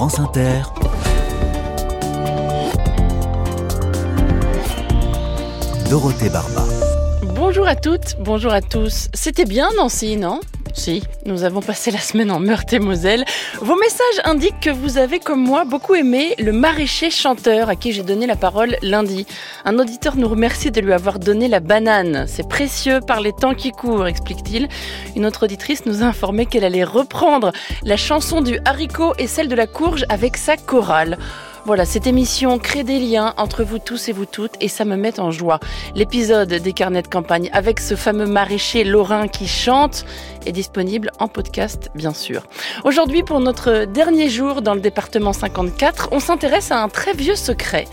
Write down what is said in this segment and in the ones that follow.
France Inter, Dorothée Barba. Bonjour à toutes, bonjour à tous. C'était bien Nancy, non? Si, nous avons passé la semaine en Meurthe-et-Moselle. Vos messages indiquent que vous avez, comme moi, beaucoup aimé le maraîcher chanteur à qui j'ai donné la parole lundi. Un auditeur nous remercie de lui avoir donné la banane. C'est précieux par les temps qui courent, explique-t-il. Une autre auditrice nous a informé qu'elle allait reprendre la chanson du haricot et celle de la courge avec sa chorale. Voilà, cette émission crée des liens entre vous tous et vous toutes et ça me met en joie. L'épisode des carnets de campagne avec ce fameux maraîcher lorrain qui chante est disponible en podcast, bien sûr. Aujourd'hui, pour notre dernier jour dans le département 54, on s'intéresse à un très vieux secret.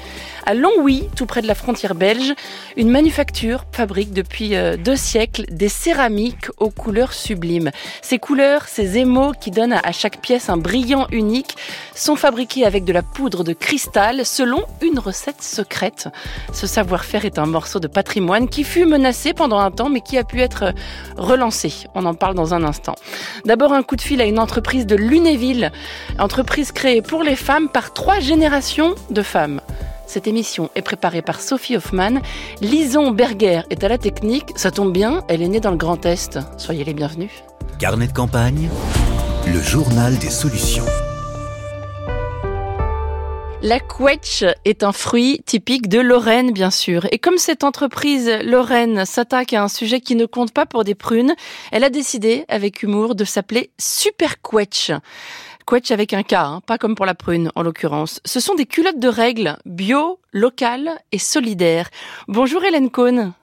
À Longwy, tout près de la frontière belge, une manufacture fabrique depuis euh, deux siècles des céramiques aux couleurs sublimes. Ces couleurs, ces émaux qui donnent à chaque pièce un brillant unique, sont fabriqués avec de la poudre de cristal selon une recette secrète. Ce savoir-faire est un morceau de patrimoine qui fut menacé pendant un temps mais qui a pu être relancé. On en parle dans un instant. D'abord un coup de fil à une entreprise de Lunéville, entreprise créée pour les femmes par trois générations de femmes. Cette émission est préparée par Sophie Hoffman. Lison Berger est à la technique. Ça tombe bien, elle est née dans le Grand Est. Soyez les bienvenus. Carnet de campagne, le journal des solutions. La quetch est un fruit typique de Lorraine, bien sûr. Et comme cette entreprise Lorraine s'attaque à un sujet qui ne compte pas pour des prunes, elle a décidé, avec humour, de s'appeler Super Quetch. Quetch avec un K, hein, pas comme pour la prune en l'occurrence. Ce sont des culottes de règles bio, locales et solidaires. Bonjour Hélène Cohn.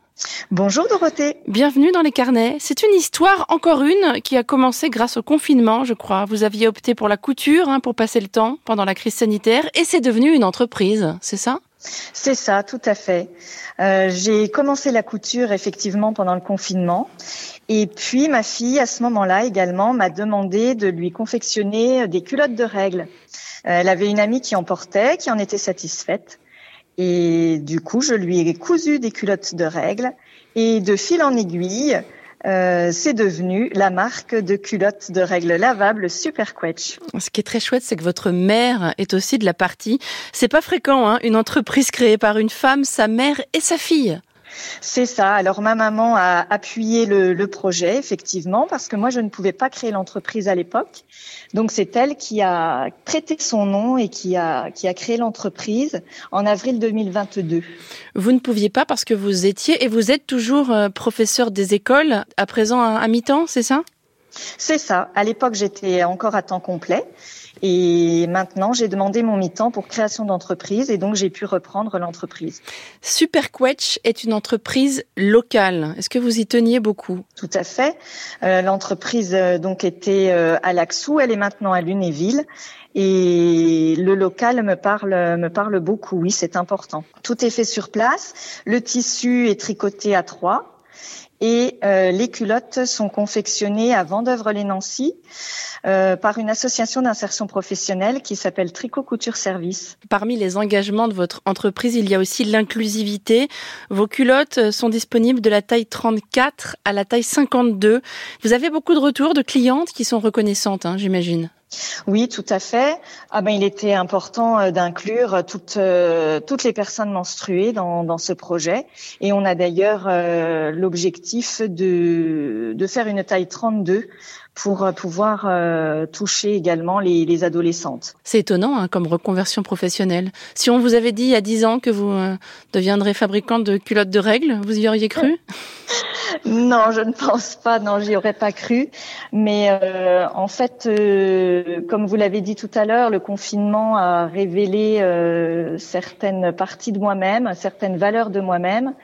Bonjour Dorothée. Bienvenue dans les carnets. C'est une histoire, encore une, qui a commencé grâce au confinement, je crois. Vous aviez opté pour la couture hein, pour passer le temps pendant la crise sanitaire et c'est devenu une entreprise, c'est ça? C'est ça, tout à fait. Euh, j'ai commencé la couture effectivement pendant le confinement et puis ma fille, à ce moment-là également, m'a demandé de lui confectionner des culottes de règles. Euh, elle avait une amie qui en portait, qui en était satisfaite. Et du coup, je lui ai cousu des culottes de règles. Et de fil en aiguille, euh, c'est devenu la marque de culottes de règles lavables Super Quetch. Ce qui est très chouette, c'est que votre mère est aussi de la partie. C'est pas fréquent, hein, une entreprise créée par une femme, sa mère et sa fille. C'est ça. Alors ma maman a appuyé le, projet, effectivement, parce que moi je ne pouvais pas créer l'entreprise à l'époque. Donc c'est elle qui a prêté son nom et qui a, qui a créé l'entreprise en avril 2022. Vous ne pouviez pas parce que vous étiez et vous êtes toujours euh, professeur des écoles, à présent à mi-temps, c'est ça? C'est ça. À l'époque j'étais encore à temps complet. Et maintenant, j'ai demandé mon mi-temps pour création d'entreprise et donc j'ai pu reprendre l'entreprise. Superquetch est une entreprise locale. Est-ce que vous y teniez beaucoup? Tout à fait. Euh, l'entreprise euh, donc était euh, à Laxou, elle est maintenant à Lunéville. Et le local me parle, me parle beaucoup. Oui, c'est important. Tout est fait sur place. Le tissu est tricoté à trois et euh, les culottes sont confectionnées à Vendœuvre-les-Nancy euh, par une association d'insertion professionnelle qui s'appelle Tricot Couture Service. Parmi les engagements de votre entreprise, il y a aussi l'inclusivité. Vos culottes sont disponibles de la taille 34 à la taille 52. Vous avez beaucoup de retours de clientes qui sont reconnaissantes, hein, j'imagine. Oui, tout à fait. Ah ben, il était important euh, d'inclure toutes euh, toutes les personnes menstruées dans, ce projet, et on a d'ailleurs euh, l'objectif de de faire une taille 32 pour pouvoir toucher également les, les adolescentes. C'est étonnant hein, comme reconversion professionnelle. Si on vous avait dit il y a 10 ans que vous deviendrez fabricante de culottes de règles, vous y auriez cru? Non, je ne pense pas. Non, j'y aurais pas cru. Mais euh, en fait, euh, comme vous l'avez dit tout à l'heure, le confinement a révélé euh, certaines parties de moi-même, certaines valeurs de moi-même,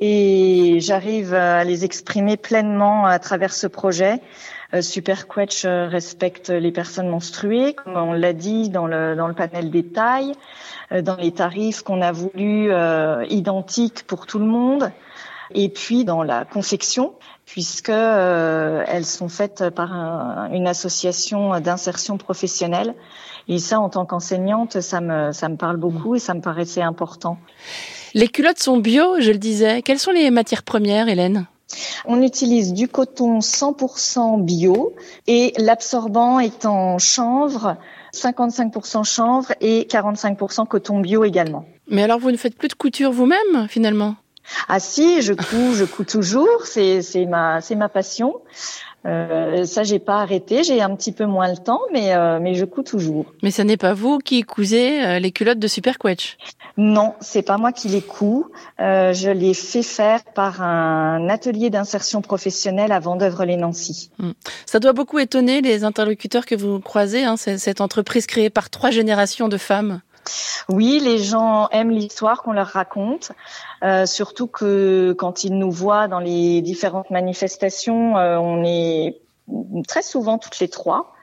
et j'arrive à les exprimer pleinement à travers ce projet. Super Quetch respecte les personnes menstruées, comme on l'a dit dans le dans le panel des tailles, dans les tarifs qu'on a voulu identiques pour tout le monde et puis dans la confection puisque euh, elles sont faites par une association d'insertion professionnelle. Et ça, en tant qu'enseignante, ça me, ça me parle beaucoup et ça me paraissait important. Les culottes sont bio, je le disais. Quelles sont les matières premières, Hélène? On utilise du coton 100% bio et l'absorbant est en chanvre 55% chanvre et 45% coton bio également. Mais alors vous ne faites plus de couture vous-même finalement? Ah si, je couds, je couds toujours, c'est c'est ma c'est ma passion. Euh, ça, j'ai pas arrêté. J'ai un petit peu moins le temps, mais euh, mais je couds toujours. Mais ce n'est pas vous qui cousez euh, les culottes de Super Quetch? Non, c'est pas moi qui les couds. Euh, je les fais faire par un atelier d'insertion professionnelle à Vendœuvre-les-Nancy. Hmm. Ça doit beaucoup étonner les interlocuteurs que vous croisez. Hein, cette entreprise créée par trois générations de femmes. Oui, les gens aiment l'histoire qu'on leur raconte, euh, surtout que quand ils nous voient dans les différentes manifestations, euh, on est très souvent toutes les trois.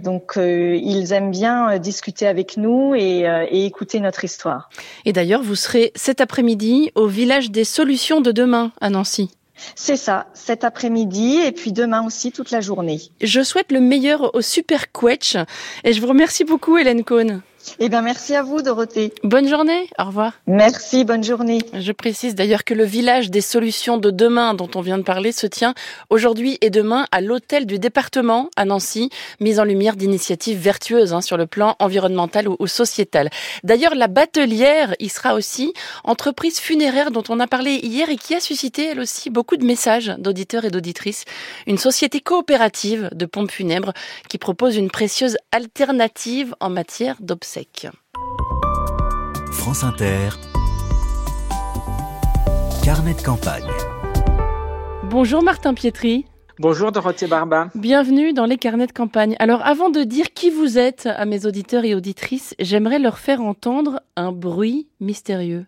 Donc euh, ils aiment bien discuter avec nous et, et écouter notre histoire. Et d'ailleurs, vous serez cet après-midi au village des solutions de demain à Nancy. C'est ça, cet après-midi et puis demain aussi toute la journée. Je souhaite le meilleur au Super Quetch et je vous remercie beaucoup Hélène Cohn. Eh bien, merci à vous, Dorothée. Bonne journée. Au revoir. Merci, bonne journée. Je précise d'ailleurs que le village des solutions de demain dont on vient de parler se tient aujourd'hui et demain à l'hôtel du département à Nancy, mise en lumière d'initiatives vertueuses hein, sur le plan environnemental ou, ou sociétal. D'ailleurs, la Batelière y sera aussi, entreprise funéraire dont on a parlé hier et qui a suscité elle aussi beaucoup de messages d'auditeurs et d'auditrices. Une société coopérative de pompes funèbres qui propose une précieuse alternative en matière France Inter, Carnet de campagne. Bonjour Martin Pietri. Bonjour Dorothée Barba. Bienvenue dans les carnets de campagne. Alors avant de dire qui vous êtes à mes auditeurs et auditrices, j'aimerais leur faire entendre un bruit mystérieux.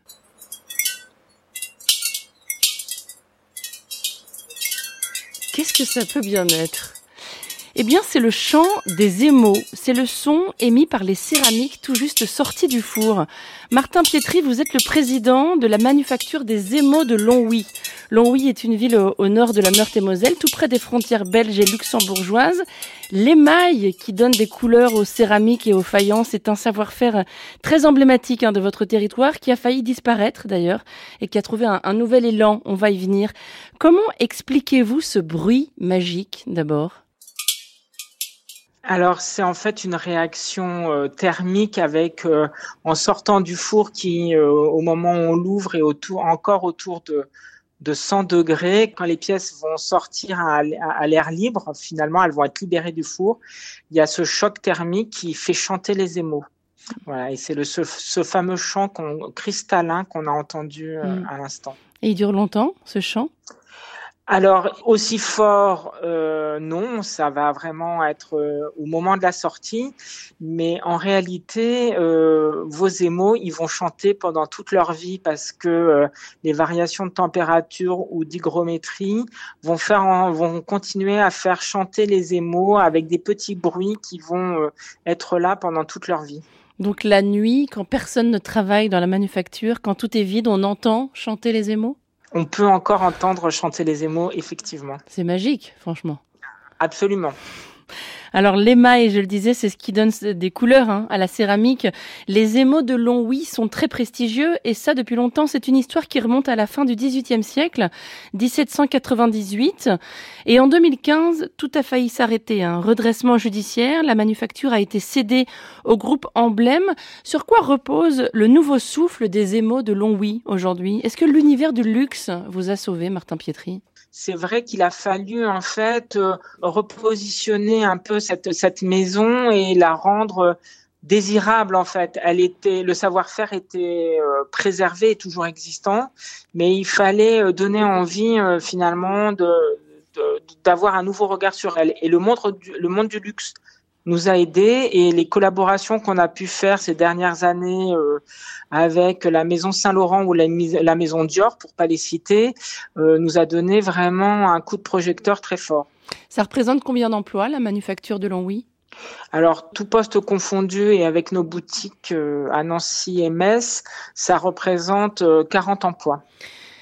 Qu'est-ce que ça peut bien être? Eh bien, c'est le chant des émaux. C'est le son émis par les céramiques tout juste sortis du four. Martin Pietri, vous êtes le président de la manufacture des émaux de Longwy. Longwy est une ville au, nord de la Meurthe-et-Moselle, tout près des frontières belges et luxembourgeoises. L'émail qui donne des couleurs aux céramiques et aux faïences est un savoir-faire très emblématique hein, de votre territoire qui a failli disparaître d'ailleurs et qui a trouvé un, un nouvel élan. On va y venir. Comment expliquez-vous ce bruit magique d'abord? Alors c'est en fait une réaction euh, thermique avec euh, en sortant du four qui euh, au moment où on l'ouvre est autour encore autour de de 100 degrés. Quand les pièces vont sortir à, à l'air libre, finalement, elles vont être libérées du four. Il y a ce choc thermique qui fait chanter les émaux. Voilà, et c'est le ce, ce, fameux chant cristallin qu'on a entendu mmh. à l'instant. Et il dure longtemps, ce chant? Alors aussi fort, euh, non, ça va vraiment être euh, au moment de la sortie, mais en réalité, euh, vos émaux, ils vont chanter pendant toute leur vie parce que euh, les variations de température ou d'hygrométrie vont faire, vont continuer à faire chanter les émaux avec des petits bruits qui vont euh, être là pendant toute leur vie. Donc la nuit, quand personne ne travaille dans la manufacture, quand tout est vide, on entend chanter les émaux on peut encore entendre chanter les émaux, effectivement. C'est magique, franchement. Absolument. Alors l'émail, je le disais, c'est ce qui donne des couleurs hein, à la céramique. Les émaux de Longwy sont très prestigieux et ça depuis longtemps. C'est une histoire qui remonte à la fin du XVIIIe siècle, 1798. Et en 2015, tout a failli s'arrêter. Un redressement judiciaire, la manufacture a été cédée au groupe Emblème. Sur quoi repose le nouveau souffle des émaux de Longwy aujourd'hui? Est-ce que l'univers du luxe vous a sauvé, Martin Pietri? C'est vrai qu'il a fallu en fait euh, repositionner un peu cette, cette maison et la rendre désirable en fait. Elle était, le savoir-faire était euh, préservé et toujours existant, mais il fallait euh, donner envie finalement de d'avoir un nouveau regard sur elle. Et le monde, le monde du luxe nous a aidés et les collaborations qu'on a pu faire ces dernières années euh, avec la maison Saint-Laurent ou la, la, maison Dior, pour pas les citer, euh, nous a donné vraiment un coup de projecteur très fort. Ça représente combien d'emplois la manufacture de Longwy alors, tout poste confondu et avec nos boutiques euh, à Nancy et Metz, ça représente 40 emplois.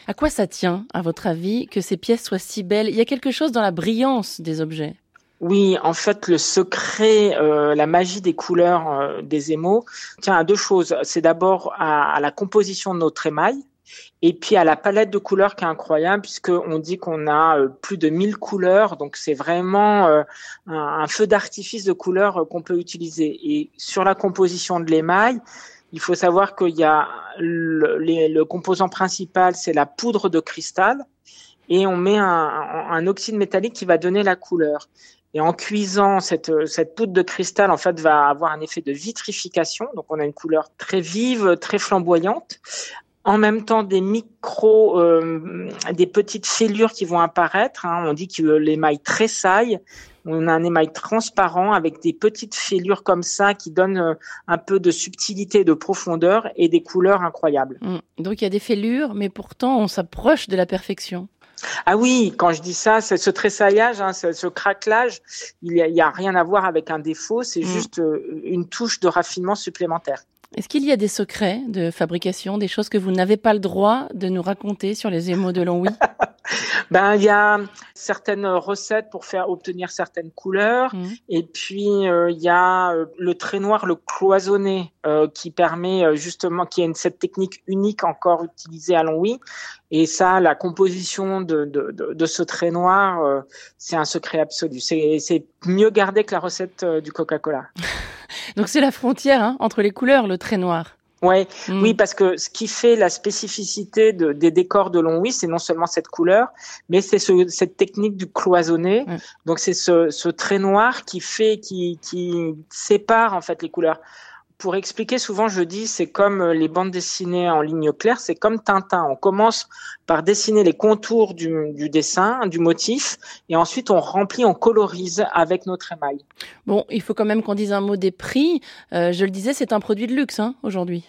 À quoi ça tient, à votre avis, que ces pièces soient si belles? Il y a quelque chose dans la brillance des objets. Oui, en fait, le secret, euh, la magie des couleurs euh, des émaux tient à deux choses. C'est d'abord à, la composition de notre émail. Et puis à la palette de couleurs qui est incroyable puisqu'on dit qu'on a euh, plus de 1000 couleurs, donc c'est vraiment un, feu d'artifice de couleurs qu'on peut utiliser. Et sur la composition de l'émail, il faut savoir qu'il y a le, composant principal, c'est la poudre de cristal, et on met un, oxyde métallique qui va donner la couleur. Et en cuisant, cette, cette poudre de cristal, en fait, va avoir un effet de vitrification. Donc, on a une couleur très vive, très flamboyante. En même temps, des micros, euh, des petites fêlures qui vont apparaître. Hein. On dit que l'émail tressaille. On a un émail transparent avec des petites fêlures comme ça qui donnent euh, un peu de subtilité, de profondeur et des couleurs incroyables. Mmh. Donc il y a des fêlures, mais pourtant on s'approche de la perfection. Ah oui, quand je dis ça, c'est ce tressaillage, hein, ce, craquelage, il n'y a, a, rien à voir avec un défaut, c'est mm. juste euh, une touche de raffinement supplémentaire. Est-ce qu'il y a des secrets de fabrication, des choses que vous n'avez pas le droit de nous raconter sur les émaux de Longwy Ben, il y a certaines recettes pour faire obtenir certaines couleurs, mmh. et puis euh, il y a euh, le trait noir, le cloisonné, euh, qui permet justement, qui est cette technique unique encore utilisée à Longwy, et ça, la composition de, de, de, de ce trait noir, c'est un secret absolu. C'est mieux gardé que la recette du Coca-Cola. Donc c'est la frontière hein, entre les couleurs, le trait noir. Ouais, mm. Oui, parce que ce qui fait la spécificité de, des décors de Longwy, c'est non seulement cette couleur, mais c'est ce, cette technique du cloisonné. Mm. Donc c'est ce, ce, trait noir qui fait, qui, qui sépare en fait les couleurs pour expliquer, souvent je dis, c'est comme euh, les bandes dessinées en ligne claire, c'est comme Tintin. On commence par dessiner les contours du, dessin, du motif, et ensuite on remplit, on colorise avec notre émail. Bon, il faut quand même qu'on dise un mot des prix. Euh, je le disais, c'est un produit de luxe hein, aujourd'hui.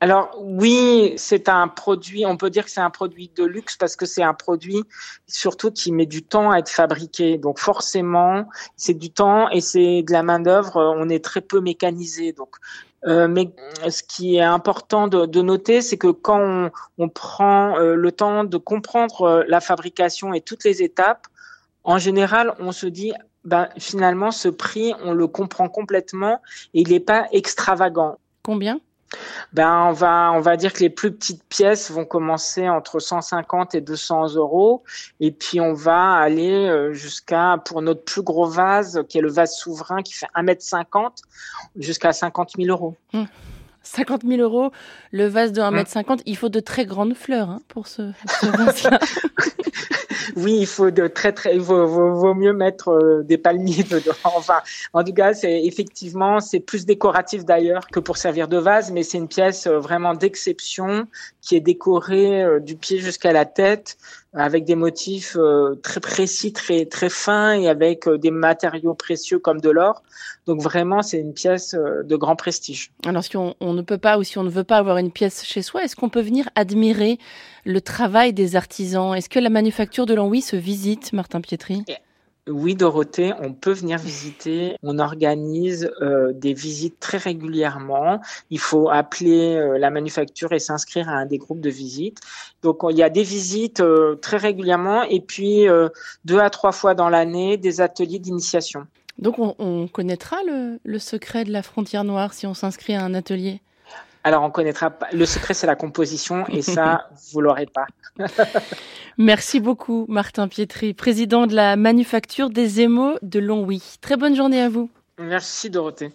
Alors oui, c'est un produit, on peut dire que c'est un produit de luxe parce que c'est un produit surtout qui met du temps à être fabriqué. Donc forcément, c'est du temps et c'est de la main d'œuvre. On est très peu mécanisé. Donc euh, mais ce qui est important de, noter, c'est que quand on, on prend euh, le temps de comprendre euh, la fabrication et toutes les étapes, en général, on se dit, ben, finalement, ce prix, on le comprend complètement et il n'est pas extravagant. Combien? Ben, on va, on va dire que les plus petites pièces vont commencer entre 150 et 200 euros. Et puis, on va aller euh, jusqu'à, pour notre plus gros vase, qui est le vase souverain, qui fait 1m50, jusqu'à 50 000 euros. 50 000 euros, le vase de 1m50, mmh. il faut de très grandes fleurs hein, pour ce, ce vase-là. oui, il faut de très très, vaut, vaut, mieux mettre euh, des palmiers dedans. Enfin, en tout cas, c'est effectivement, c'est plus décoratif d'ailleurs que pour servir de vase, mais c'est une pièce euh, vraiment d'exception qui est décorée euh, du pied jusqu'à la tête avec des motifs très précis, très très fins et avec des matériaux précieux comme de l'or. Donc vraiment, c'est une pièce de grand prestige. Alors si on, on, ne peut pas ou si on ne veut pas avoir une pièce chez soi, est-ce qu'on peut venir admirer le travail des artisans? Est-ce que la manufacture de Longwy se visite, Martin Pietri? Oui, Dorothée, on peut venir visiter. On organise euh, des visites très régulièrement. Il faut appeler euh, la manufacture et s'inscrire à un des groupes de visites. Donc, il y a des visites euh, très régulièrement et puis deux à trois fois dans l'année, des ateliers d'initiation. Donc, on, on connaîtra le secret de la frontière noire si on s'inscrit à un atelier? Alors, on connaîtra pas. Le secret, c'est la composition, et ça, vous l'aurez pas. Merci beaucoup, Martin Pietri, président de la manufacture des émaux de Longwy. Très bonne journée à vous. Merci, Dorothée.